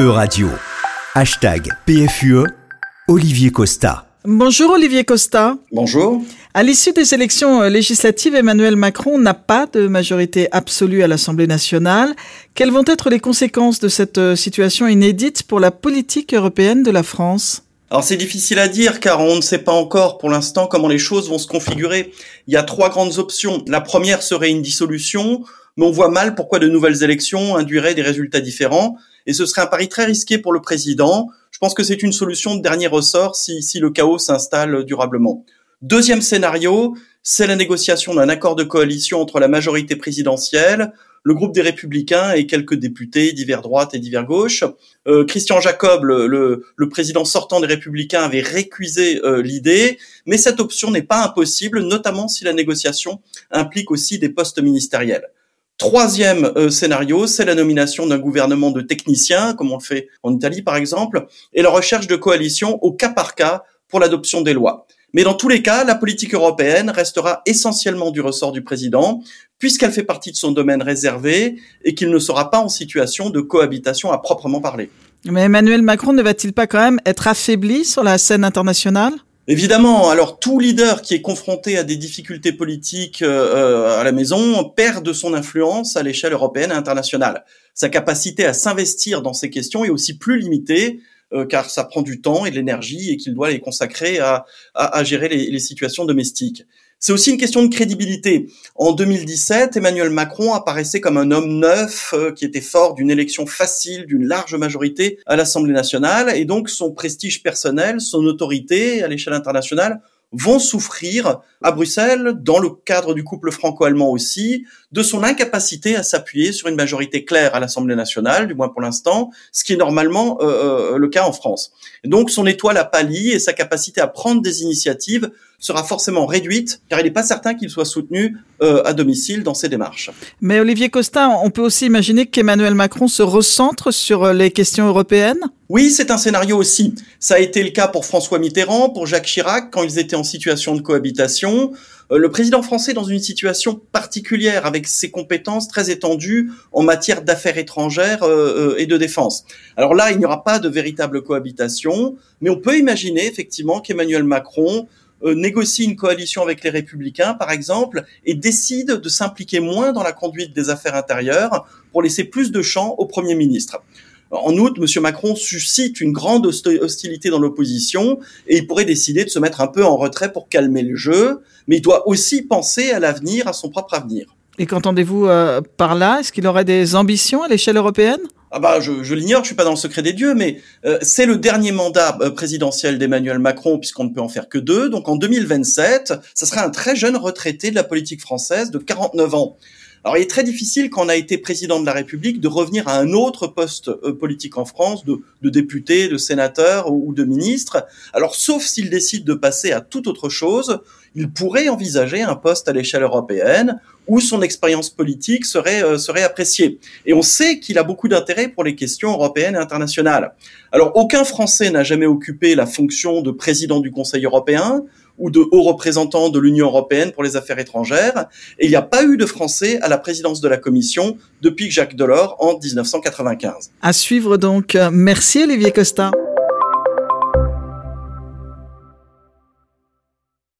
E-Radio. Hashtag PFUE, Olivier Costa. Bonjour Olivier Costa. Bonjour. À l'issue des élections euh, législatives, Emmanuel Macron n'a pas de majorité absolue à l'Assemblée nationale. Quelles vont être les conséquences de cette euh, situation inédite pour la politique européenne de la France? Alors c'est difficile à dire car on ne sait pas encore pour l'instant comment les choses vont se configurer. Il y a trois grandes options. La première serait une dissolution, mais on voit mal pourquoi de nouvelles élections induiraient des résultats différents. Et ce serait un pari très risqué pour le président. Je pense que c'est une solution de dernier ressort si, si le chaos s'installe durablement. Deuxième scénario, c'est la négociation d'un accord de coalition entre la majorité présidentielle, le groupe des Républicains et quelques députés divers droite et divers gauche. Euh, Christian Jacob, le, président sortant des Républicains, avait récusé euh, l'idée, mais cette option n'est pas impossible, notamment si la négociation implique aussi des postes ministériels. Troisième euh, scénario, c'est la nomination d'un gouvernement de techniciens, comme on le fait en Italie par exemple, et la recherche de coalition au cas par cas pour l'adoption des lois. Mais dans tous les cas, la politique européenne restera essentiellement du ressort du président, puisqu'elle fait partie de son domaine réservé et qu'il ne sera pas en situation de cohabitation à proprement parler. Mais Emmanuel Macron ne va-t-il pas quand même être affaibli sur la scène internationale? Évidemment, alors tout leader qui est confronté à des difficultés politiques euh, à la maison perd de son influence à l'échelle européenne et internationale. Sa capacité à s'investir dans ces questions est aussi plus limitée euh, car ça prend du temps et de l'énergie et qu'il doit les consacrer à, gérer les, situations domestiques. C'est aussi une question de crédibilité. En 2017, Emmanuel Macron apparaissait comme un homme neuf euh, qui était fort d'une élection facile, d'une large majorité à l'Assemblée nationale, et donc son prestige personnel, son autorité à l'échelle internationale vont souffrir à Bruxelles, dans le cadre du couple franco-allemand aussi, de son incapacité à s'appuyer sur une majorité claire à l'Assemblée nationale, du moins pour l'instant, ce qui est normalement euh, euh, le cas en France. Et donc son étoile a pâli et sa capacité à prendre des initiatives sera forcément réduite, car il n'est pas certain qu'il soit soutenu euh, à domicile dans ses démarches. Mais Olivier Costa, on peut aussi imaginer qu'Emmanuel Macron se recentre sur les questions européennes? Oui, c'est un scénario aussi. Ça a été le cas pour François Mitterrand, pour Jacques Chirac, quand ils étaient en situation de cohabitation. Euh, le président français dans une situation particulière avec ses compétences très étendues en matière d'affaires étrangères euh, euh, et de défense. Alors là, il n'y aura pas de véritable cohabitation, mais on peut imaginer effectivement qu'Emmanuel Macron négocie une coalition avec les républicains, par exemple, et décide de s'impliquer moins dans la conduite des affaires intérieures pour laisser plus de champ au Premier ministre. En outre, M. Macron suscite une grande hostilité dans l'opposition et il pourrait décider de se mettre un peu en retrait pour calmer le jeu, mais il doit aussi penser à l'avenir, à son propre avenir. Et qu'entendez-vous euh, par là? Est-ce qu'il aurait des ambitions à l'échelle européenne? Ah bah je, je l'ignore, je suis pas dans le secret des dieux, mais euh, c'est le dernier mandat euh, présidentiel d'Emmanuel Macron puisqu'on ne peut en faire que deux. Donc en 2027, ça sera un très jeune retraité de la politique française de 49 ans. Alors il est très difficile quand on a été président de la République de revenir à un autre poste euh, politique en France, de, député, de sénateur ou, de ministre. Alors sauf s'il décide de passer à toute autre chose, il pourrait envisager un poste à l'échelle européenne où son expérience politique serait, euh, serait appréciée. Et on sait qu'il a beaucoup d'intérêt pour les questions européennes et internationales. Alors aucun Français n'a jamais occupé la fonction de président du Conseil européen ou de haut représentant de l'Union européenne pour les affaires étrangères. Et il n'y a pas eu de Français à la présidence de la Commission depuis Jacques Delors en 1995. À suivre donc. Merci Olivier Costa.